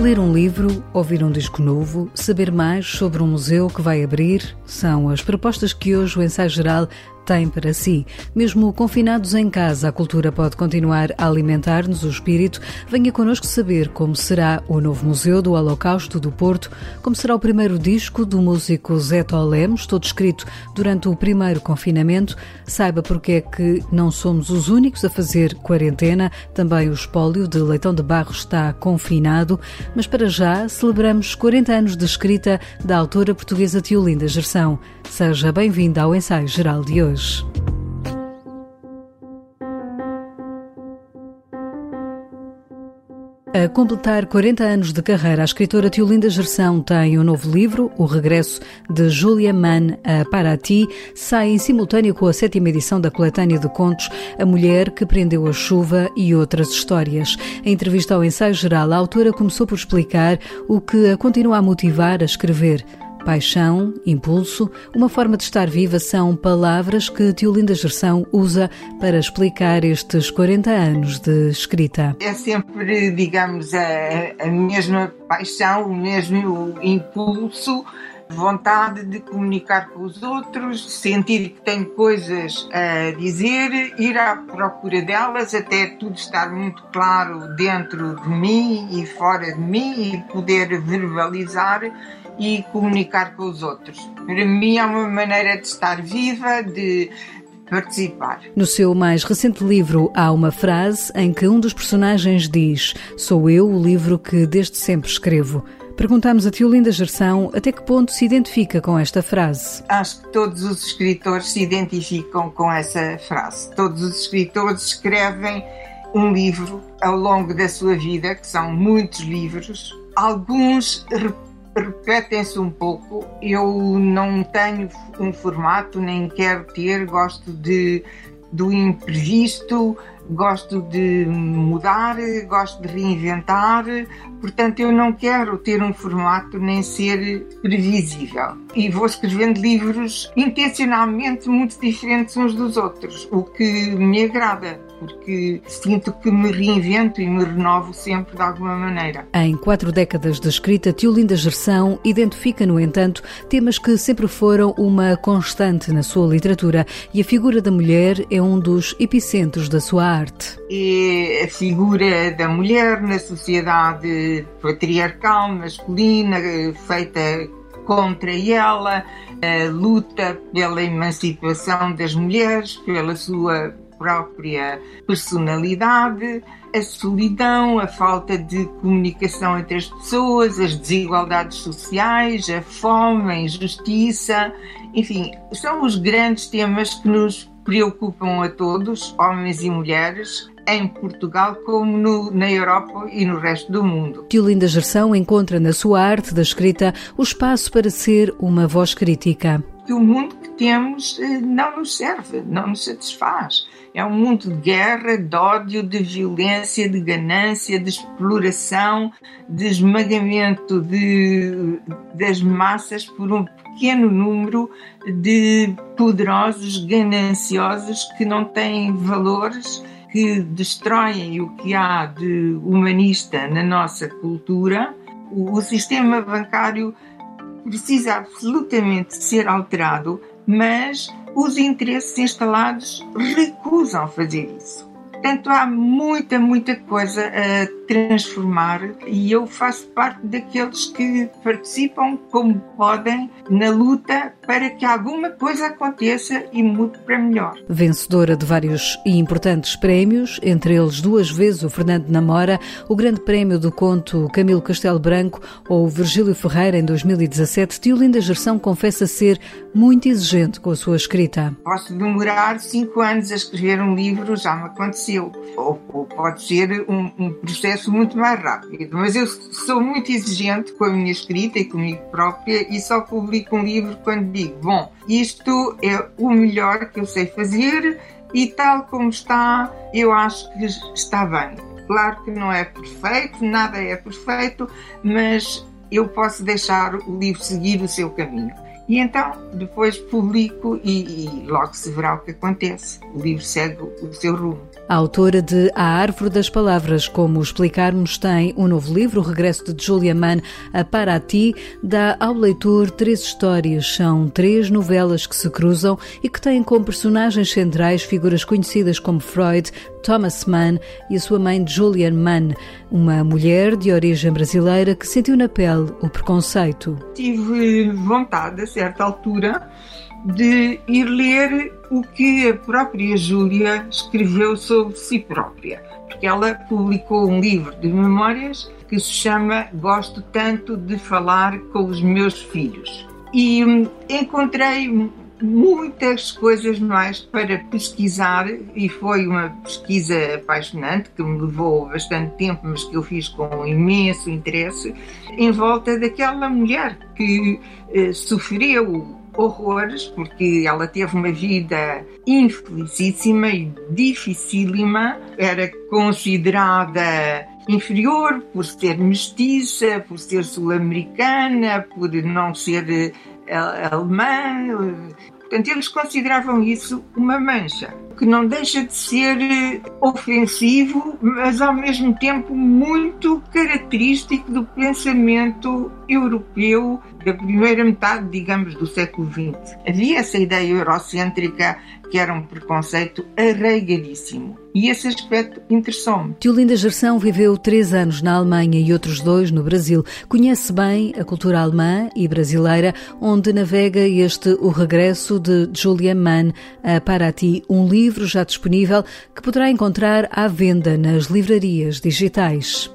Ler um livro, ouvir um disco novo, saber mais sobre um museu que vai abrir são as propostas que hoje o Ensaio Geral tem para si. Mesmo confinados em casa, a cultura pode continuar a alimentar-nos o espírito. Venha connosco saber como será o novo Museu do Holocausto do Porto, como será o primeiro disco do músico Zé Lemos, todo escrito durante o primeiro confinamento. Saiba porque é que não somos os únicos a fazer quarentena. Também o espólio de Leitão de Barro está confinado. Mas para já celebramos 40 anos de escrita da autora portuguesa Tiolinda Gerção. Seja bem-vinda ao ensaio geral de hoje. A completar 40 anos de carreira, a escritora Tiolinda Gerção tem um novo livro, O Regresso de Julia Mann a Paraty, sai em simultâneo com a sétima edição da coletânea de contos A Mulher que Prendeu a Chuva e outras histórias. Em entrevista ao ensaio geral, a autora começou por explicar o que a continua a motivar a escrever. Paixão, impulso, uma forma de estar viva são palavras que Tiolinda Gerção usa para explicar estes 40 anos de escrita. É sempre, digamos, a, a mesma paixão, o mesmo impulso, vontade de comunicar com os outros, sentir que tenho coisas a dizer, ir à procura delas até tudo estar muito claro dentro de mim e fora de mim e poder verbalizar e comunicar com os outros. Para mim é uma maneira de estar viva, de participar. No seu mais recente livro há uma frase em que um dos personagens diz: Sou eu o livro que desde sempre escrevo. Perguntamos a Tiolinda Gerção até que ponto se identifica com esta frase. Acho que todos os escritores se identificam com essa frase. Todos os escritores escrevem um livro ao longo da sua vida, que são muitos livros. Alguns repetem-se um pouco. Eu não tenho um formato, nem quero ter, gosto de, do imprevisto, gosto de mudar, gosto de reinventar, portanto eu não quero ter um formato nem ser previsível. E vou escrevendo livros intencionalmente muito diferentes uns dos outros, o que me agrada porque sinto que me reinvento e me renovo sempre de alguma maneira. Em quatro décadas de escrita, Tiolinda Gerção identifica, no entanto, temas que sempre foram uma constante na sua literatura e a figura da mulher é um dos epicentros da sua arte. É a figura da mulher na sociedade patriarcal, masculina, feita contra ela, a luta pela emancipação das mulheres, pela sua própria personalidade, a solidão, a falta de comunicação entre as pessoas, as desigualdades sociais, a fome, a injustiça, enfim, são os grandes temas que nos preocupam a todos, homens e mulheres, em Portugal como no, na Europa e no resto do mundo. Tiolinda Gerção encontra na sua arte da escrita o espaço para ser uma voz crítica. Que o mundo que temos eh, não nos serve, não nos satisfaz. É um mundo de guerra, de ódio, de violência, de ganância, de exploração, de esmagamento de, das massas por um pequeno número de poderosos, gananciosos que não têm valores, que destroem o que há de humanista na nossa cultura. O, o sistema bancário precisa absolutamente ser alterado, mas os interesses instalados recusam fazer isso. Portanto, há muita, muita coisa a transformar e eu faço parte daqueles que participam como podem na luta para que alguma coisa aconteça e mude para melhor. Vencedora de vários e importantes prémios, entre eles duas vezes o Fernando Namora, o Grande Prémio do Conto Camilo Castelo Branco ou o Virgílio Ferreira em 2017, Tiolinda Gerção confessa ser muito exigente com a sua escrita. Posso demorar cinco anos a escrever um livro, já me aconteceu aconteceu. Ou, ou pode ser um, um, processo muito mais rápido. Mas eu sou muito exigente com a minha escrita e comigo própria e só publico um livro quando digo: bom, isto é o melhor que eu sei fazer e tal como está, eu acho que está bem. Claro que não é perfeito, nada é perfeito, mas eu posso deixar o livro seguir o seu caminho. E então, depois publico e, e, logo se verá o que acontece. O livro segue o seu rumo. A autora de A Árvore das Palavras, como explicarmos, tem um novo livro, O Regresso de Julia Mann a Paraty, dá ao leitor três histórias. São três novelas que se cruzam e que têm como personagens centrais figuras conhecidas como Freud, Thomas Mann e a sua mãe Julian Mann, uma mulher de origem brasileira que sentiu na pele o preconceito. Tive vontade, a certa altura, de ir ler o que a própria Júlia escreveu sobre si própria, porque ela publicou um livro de memórias que se chama Gosto Tanto de Falar com os Meus Filhos. E hum, encontrei muitas coisas mais para pesquisar e foi uma pesquisa apaixonante que me levou bastante tempo, mas que eu fiz com imenso interesse, em volta daquela mulher que eh, sofreu horrores, porque ela teve uma vida infelicíssima e dificílima, era considerada inferior por ser mestiça, por ser sul-americana, por não ser eh, alemã. Portanto, eles consideravam isso uma mancha, que não deixa de ser eh, ofensivo, mas ao mesmo tempo muito característico do pensamento europeu da primeira metade, digamos, do século XX. Havia essa ideia eurocêntrica que era um preconceito arraigadíssimo. E esse aspecto interessou-me. Tiolinda Gerção viveu três anos na Alemanha e outros dois no Brasil. Conhece bem a cultura alemã e brasileira, onde navega este O Regresso de Julia Mann a Paraty, um livro já disponível que poderá encontrar à venda nas livrarias digitais.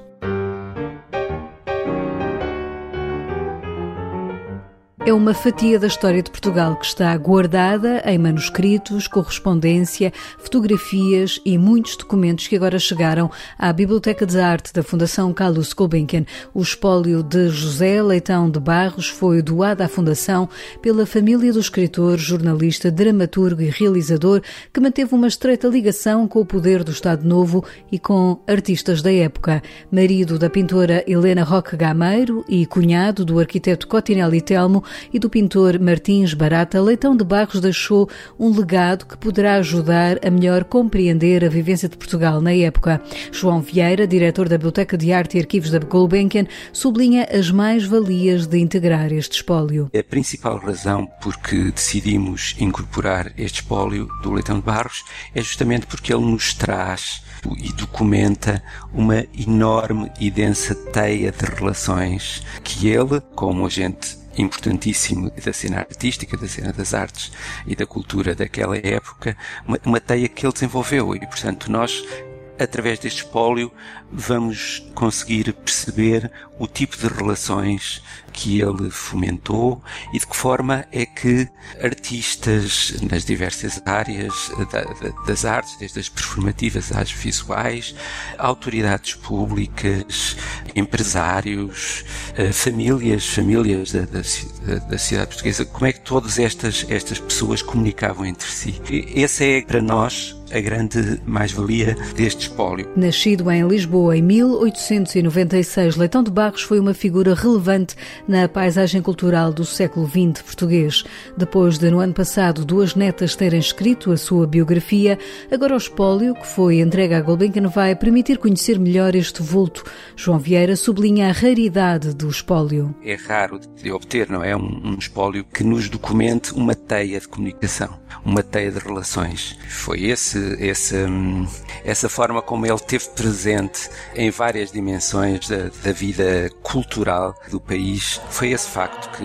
É uma fatia da história de Portugal que está guardada em manuscritos, correspondência, fotografias e muitos documentos que agora chegaram à Biblioteca de Arte da Fundação Carlos Gulbenkian. O espólio de José Leitão de Barros foi doado à Fundação pela família do escritor, jornalista, dramaturgo e realizador que manteve uma estreita ligação com o poder do Estado Novo e com artistas da época. Marido da pintora Helena Roque Gameiro e cunhado do arquiteto Cotinelli Telmo, e do pintor Martins Barata, Leitão de Barros deixou um legado que poderá ajudar a melhor compreender a vivência de Portugal na época. João Vieira, diretor da Biblioteca de Arte e Arquivos da Gulbenkian, sublinha as mais-valias de integrar este espólio. A principal razão por que decidimos incorporar este espólio do Leitão de Barros é justamente porque ele nos traz e documenta uma enorme e densa teia de relações que ele, como agente importantíssimo da cena artística, da cena das artes e da cultura daquela época, uma, uma teia que ele desenvolveu. E, portanto, nós através deste espólio vamos conseguir perceber o tipo de relações que ele fomentou e de que forma é que artistas nas diversas áreas das artes, desde as performativas às visuais, autoridades públicas, empresários, eh, famílias, famílias da, da, da cidade portuguesa, como é que todas estas, estas pessoas comunicavam entre si. Esse é para nós a grande mais-valia deste espólio. Nascido em Lisboa em 1896, Leitão de Barros foi uma figura relevante na paisagem cultural do século XX português. Depois de, no ano passado, duas netas terem escrito a sua biografia, agora o espólio, que foi entregue à Gulbenkian, vai permitir conhecer melhor este vulto. João Vieira sublinha a raridade do espólio. É raro de obter, não é? Um, um espólio que nos documente uma teia de comunicação, uma teia de relações. Foi esse, esse, hum, essa forma como ele teve presente em várias dimensões da, da vida cultural do país. Foi esse facto que,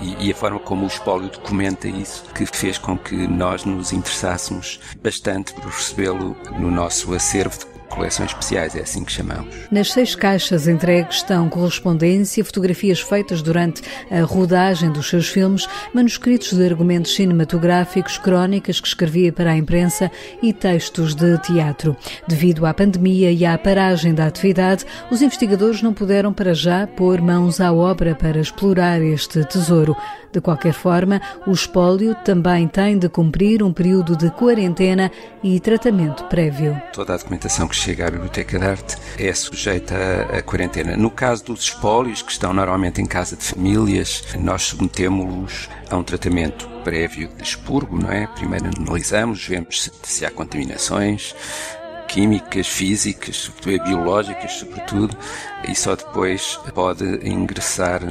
e, e, a forma como o espólio documenta isso que fez com que nós nos interessássemos bastante por recebê-lo no nosso acervo coleções especiais, é assim que chamamos. Nas seis caixas entregues estão correspondência, fotografias feitas durante a rodagem dos seus filmes, manuscritos de argumentos cinematográficos, crónicas que escrevia para a imprensa e textos de teatro. Devido à pandemia e à paragem da atividade, os investigadores não puderam para já pôr mãos à obra para explorar este tesouro. De qualquer forma, o espólio também tem de cumprir um período de quarentena e tratamento prévio. Toda a documentação que chega à Biblioteca de Arte é sujeita à quarentena. No caso dos espólios, que estão normalmente em casa de famílias, nós submetemos-los a um tratamento prévio de expurgo, não é? Primeiro analisamos, vemos se, se há contaminações, químicas, físicas, biológicas, sobretudo, e só depois pode ingressar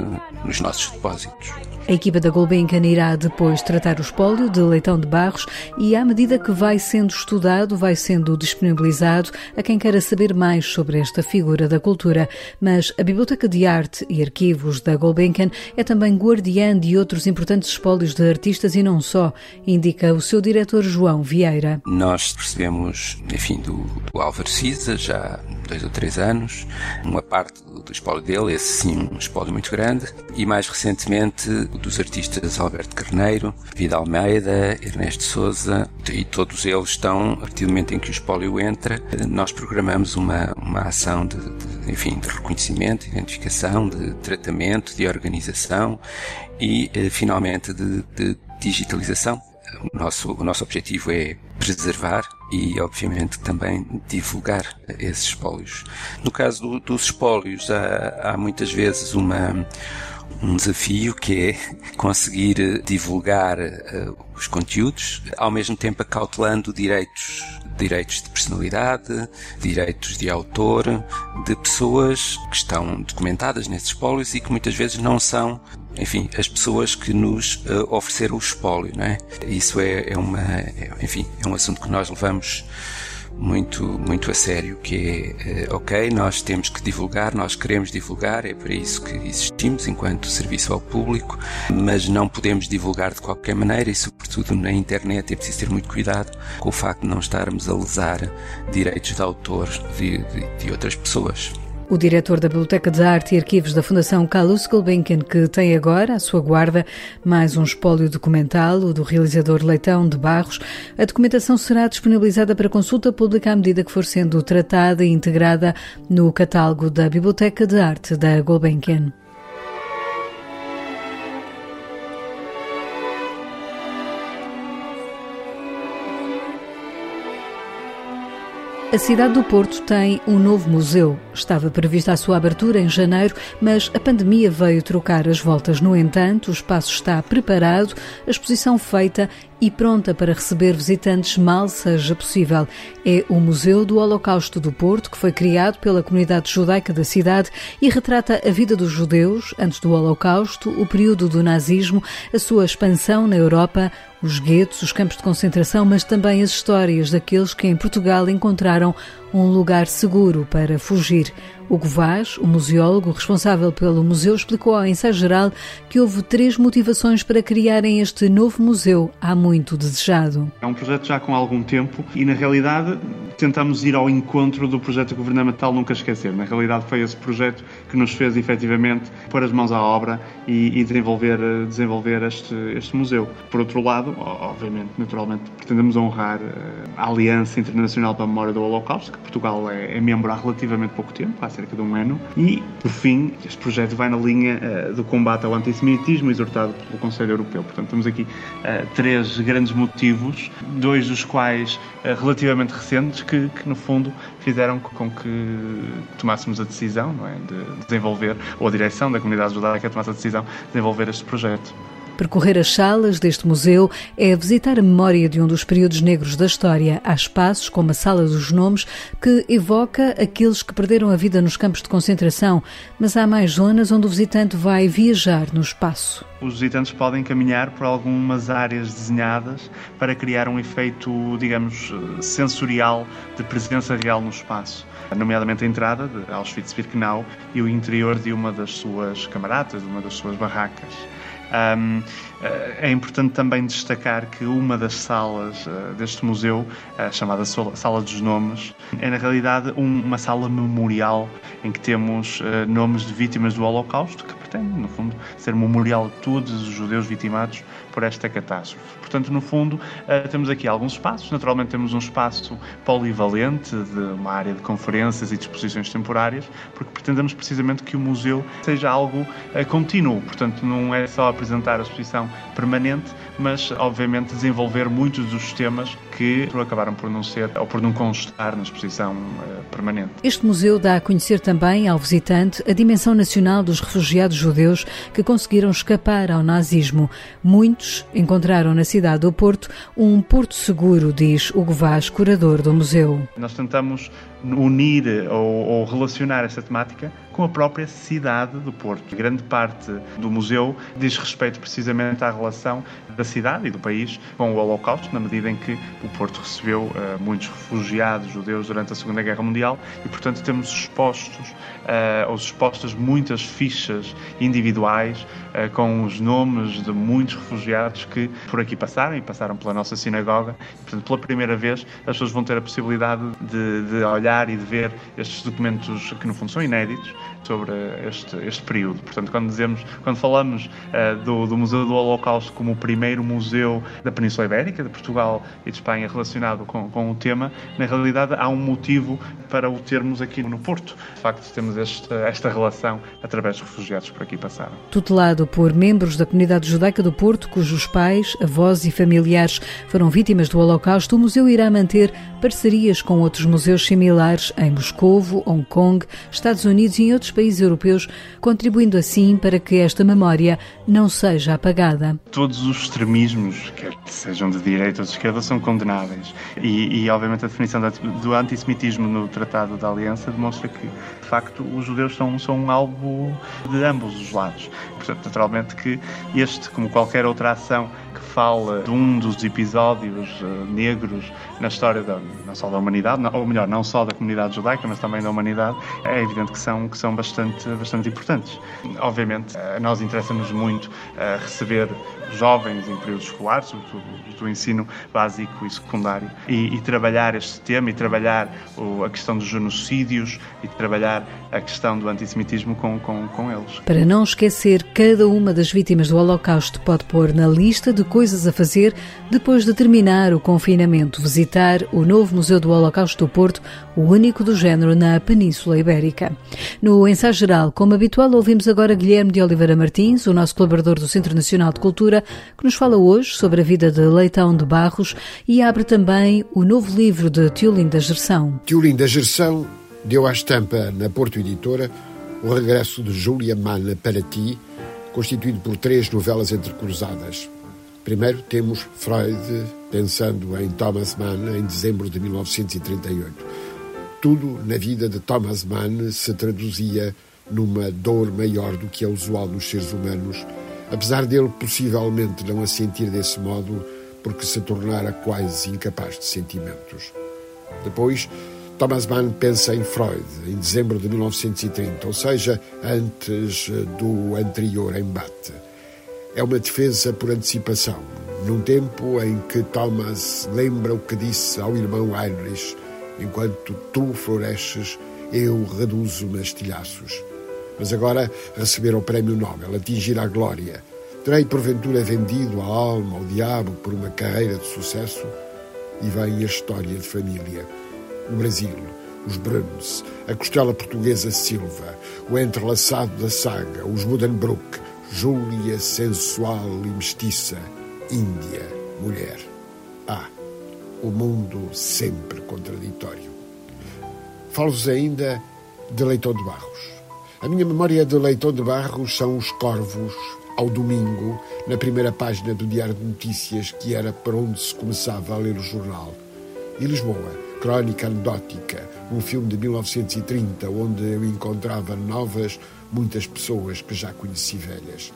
nos nossos depósitos. A equipa da Gulbenkian irá depois tratar o espólio de Leitão de Barros e, à medida que vai sendo estudado, vai sendo disponibilizado a quem queira saber mais sobre esta figura da cultura. Mas a Biblioteca de Arte e Arquivos da Gulbenkian é também guardiã de outros importantes espólios de artistas e não só, indica o seu diretor João Vieira. Nós recebemos, enfim, do, do Álvaro Cisa já dois ou três anos, uma parte do espólio dele, esse sim, um espólio muito grande, e mais recentemente dos artistas Alberto Carneiro, Vida Almeida, Ernesto Souza, e todos eles estão, a partir do momento em que o espólio entra, nós programamos uma, uma ação de, de enfim, de reconhecimento, de identificação, de tratamento, de organização e, eh, finalmente, de, de digitalização. O nosso, o nosso objetivo é preservar e, obviamente, também divulgar esses espólios. No caso do, dos espólios, há, há muitas vezes uma um desafio que é conseguir divulgar uh, os conteúdos, ao mesmo tempo acautelando direitos, direitos de personalidade, direitos de autor, de pessoas que estão documentadas nesses espólios e que muitas vezes não são enfim, as pessoas que nos uh, ofereceram o espólio, não é? Isso é, é uma, é, enfim, é um assunto que nós levamos muito, muito a sério, que é, ok, nós temos que divulgar, nós queremos divulgar, é para isso que existimos enquanto serviço ao público, mas não podemos divulgar de qualquer maneira e, sobretudo, na internet é preciso ter muito cuidado com o facto de não estarmos a lesar direitos de autor de, de, de outras pessoas. O diretor da Biblioteca de Arte e Arquivos da Fundação Carlos Gulbenkian, que tem agora à sua guarda mais um espólio documental, o do realizador Leitão de Barros. A documentação será disponibilizada para consulta pública à medida que for sendo tratada e integrada no catálogo da Biblioteca de Arte da Gulbenkian. A cidade do Porto tem um novo museu. Estava prevista a sua abertura em janeiro, mas a pandemia veio trocar as voltas. No entanto, o espaço está preparado, a exposição feita e pronta para receber visitantes mal seja possível. É o Museu do Holocausto do Porto, que foi criado pela comunidade judaica da cidade e retrata a vida dos judeus antes do Holocausto, o período do nazismo, a sua expansão na Europa, os guetos, os campos de concentração, mas também as histórias daqueles que em Portugal encontraram um lugar seguro para fugir. Hugo Vaz, o museólogo responsável pelo museu, explicou ao ensaio geral que houve três motivações para criarem este novo museu, há muito desejado. É um projeto já com algum tempo e, na realidade, tentamos ir ao encontro do projeto governamental Nunca Esquecer. Na realidade, foi esse projeto que nos fez, efetivamente, pôr as mãos à obra e, e desenvolver, desenvolver este, este museu. Por outro lado, obviamente, naturalmente, pretendemos honrar eh, a Aliança Internacional para a Memória do Holocausto, que Portugal é, é membro há relativamente pouco tempo, há cerca de um ano, e, por fim, este projeto vai na linha uh, do combate ao antissemitismo exortado pelo Conselho Europeu. Portanto, temos aqui uh, três grandes motivos, dois dos quais uh, relativamente recentes, que, que, no fundo fizeram com que tomássemos a decisão é, de desenvolver, ou a direção da comunidade judaica tomasse a decisão de desenvolver este projeto. Percorrer as salas deste museu é visitar a memória de um dos períodos negros da história. Há espaços, como a Sala dos Nomes, que evoca aqueles que perderam a vida nos campos de concentração, mas há mais zonas onde o visitante vai viajar no espaço. Os visitantes podem caminhar por algumas áreas desenhadas para criar um efeito, digamos, sensorial de presença real no espaço nomeadamente a entrada de Auschwitz-Birkenau e o interior de uma das suas camaradas, de uma das suas barracas. Um, é importante também destacar que uma das salas deste museu, chamada Sala dos Nomes, é na realidade uma sala memorial em que temos nomes de vítimas do Holocausto, que pretende, no fundo, ser memorial de todos os judeus vitimados por esta catástrofe. Portanto, no fundo, uh, temos aqui alguns espaços. Naturalmente, temos um espaço polivalente de uma área de conferências e de exposições temporárias, porque pretendemos precisamente que o museu seja algo uh, contínuo. Portanto, não é só apresentar a exposição permanente, mas, obviamente, desenvolver muitos dos temas que acabaram por não ser ou por não constar na exposição uh, permanente. Este museu dá a conhecer também ao visitante a dimensão nacional dos refugiados judeus que conseguiram escapar ao nazismo. Muitos encontraram na cidade do Porto um porto seguro, diz Hugo Vaz, curador do museu. Nós tentamos unir ou, ou relacionar esta temática com a própria cidade do Porto. Grande parte do museu diz respeito precisamente à relação da cidade e do país com o Holocausto, na medida em que o Porto recebeu uh, muitos refugiados judeus durante a Segunda Guerra Mundial e, portanto, temos expostos, uh, ou expostas muitas fichas individuais uh, com os nomes de muitos refugiados que por aqui passaram e passaram pela nossa sinagoga. Portanto, pela primeira vez, as pessoas vão ter a possibilidade de, de olhar e de ver estes documentos que, no fundo, são inéditos sobre este, este período. Portanto, quando dizemos, quando falamos uh, do, do, Museu do Holocausto como o primeiro museu da Península Ibérica, de Portugal e de Espanha relacionado com, com o tema, na realidade há um motivo para o termos aqui no Porto. De facto, temos esta, esta relação através dos refugiados por aqui passaram. Tutelado por membros da comunidade judaica do Porto, cujos pais, avós e familiares foram vítimas do Holocausto, o museu irá manter parcerias com outros museus similares em Moscovo, Hong Kong, Estados Unidos e em outros países europeus, contribuindo assim para que esta memória não seja apagada. Todos os extremismos, quer sejam de direita ou de esquerda, são condenáveis. E, e obviamente, a definição do antissemitismo no Tratado da Aliança demonstra que, de facto, os judeus são, são um alvo de ambos os lados. Portanto, naturalmente que este, como qualquer outra ação que fala de um dos episódios uh, negros na história da, não só da humanidade, ou melhor, não só da comunidade judaica, mas também da humanidade, é evidente que são, que são bastante, bastante importantes. Obviamente, uh, nós interessa-nos muito uh, receber jovens em períodos escolares, sobretudo do ensino básico e secundário, e, e trabalhar este tema e trabalhar o, a questão dos genocídios e trabalhar a questão do antissemitismo com, com, com eles. Para não esquecer, cada uma das vítimas do Holocausto pode pôr na lista de coisas a fazer depois de terminar o confinamento, visitar o novo Museu do Holocausto do Porto, o único do género na Península Ibérica. No ensaio geral, como habitual, ouvimos agora Guilherme de Oliveira Martins, o nosso colaborador do Centro Nacional de Cultura, que nos fala hoje sobre a vida de Leitão de Barros e abre também o novo livro de Tiolin da Gerção. Tiolin da Gerção deu à estampa na Porto Editora o regresso de Júlia Mann para ti, constituído por três novelas entrecruzadas. Primeiro temos Freud pensando em Thomas Mann em dezembro de 1938 tudo na vida de Thomas Mann se traduzia numa dor maior do que é usual nos seres humanos, apesar dele possivelmente não a sentir desse modo porque se tornara quase incapaz de sentimentos. Depois, Thomas Mann pensa em Freud, em dezembro de 1930, ou seja, antes do anterior embate. É uma defesa por antecipação, num tempo em que Thomas lembra o que disse ao irmão Heinrich Enquanto tu floresces, eu reduzo-me a estilhaços. Mas agora receber o prémio Nobel, atingir a glória. Terei porventura vendido a alma ao diabo por uma carreira de sucesso? E vem a história de família. O Brasil, os Bruns, a costela portuguesa Silva, o entrelaçado da saga, os Budenbrook, Júlia sensual e mestiça, Índia, mulher. Ah, o mundo sempre contraditório. Falo-vos ainda de Leitão de Barros. A minha memória de Leitão de Barros são os corvos ao domingo, na primeira página do Diário de Notícias, que era para onde se começava a ler o jornal. E Lisboa, Crónica Anedótica, um filme de 1930, onde eu encontrava novas, muitas pessoas que já conheci velhas.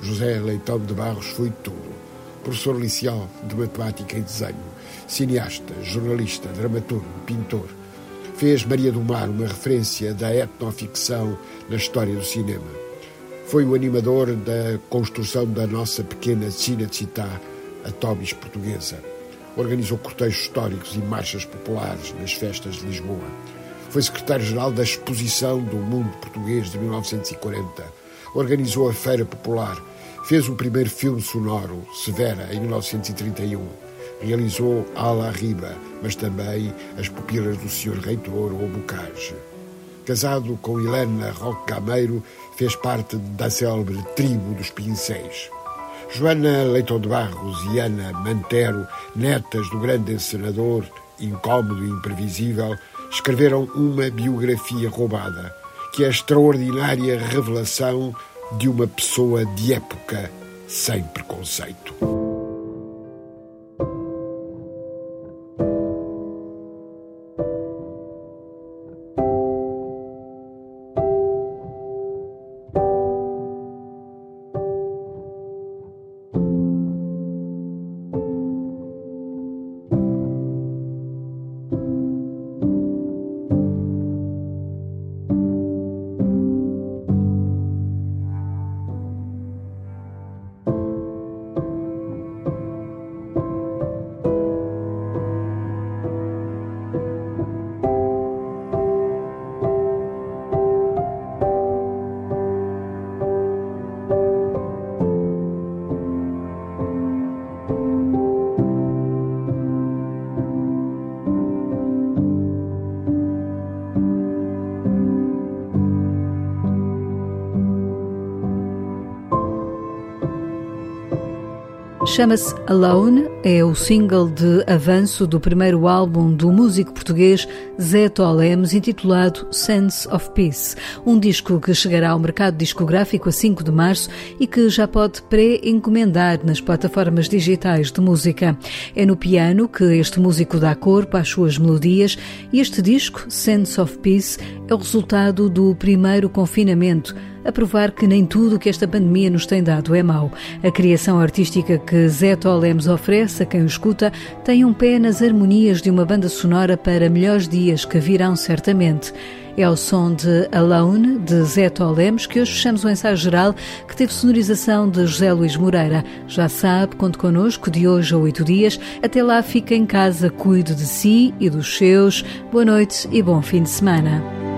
José Leitão de Barros foi tudo. Professor licenciado de Matemática e Desenho, cineasta, jornalista, dramaturgo, pintor. Fez Maria do Mar uma referência da etnoficção na história do cinema. Foi o animador da construção da nossa pequena Cinecittà, a Tobis portuguesa. Organizou cortejos históricos e marchas populares nas festas de Lisboa. Foi secretário-geral da Exposição do Mundo Português de 1940. Organizou a Feira Popular. Fez o primeiro filme sonoro, Severa, em 1931. Realizou Ala Riba, mas também As Pupilas do Senhor Reitor ou Bocage. Casado com Helena Roque Gameiro, fez parte da célebre tribo dos Pincéis. Joana Leitão de Barros e Ana Mantero, netas do grande encenador, incómodo e imprevisível, escreveram uma biografia roubada, que é a extraordinária revelação de uma pessoa de época sem preconceito. Chama-se Alone, é o single de avanço do primeiro álbum do músico português Zé Tolemes, intitulado Sense of Peace. Um disco que chegará ao mercado discográfico a 5 de março e que já pode pré-encomendar nas plataformas digitais de música. É no piano que este músico dá corpo às suas melodias e este disco, Sense of Peace, é o resultado do primeiro confinamento a provar que nem tudo o que esta pandemia nos tem dado é mau. A criação artística que Zé Tolemos oferece a quem o escuta tem um pé nas harmonias de uma banda sonora para melhores dias que virão certamente. É o som de Alone, de Zé Tolemos, que hoje fechamos o ensaio geral, que teve sonorização de José Luís Moreira. Já sabe, conte connosco de hoje a oito dias. Até lá, fique em casa, cuide de si e dos seus. Boa noite e bom fim de semana.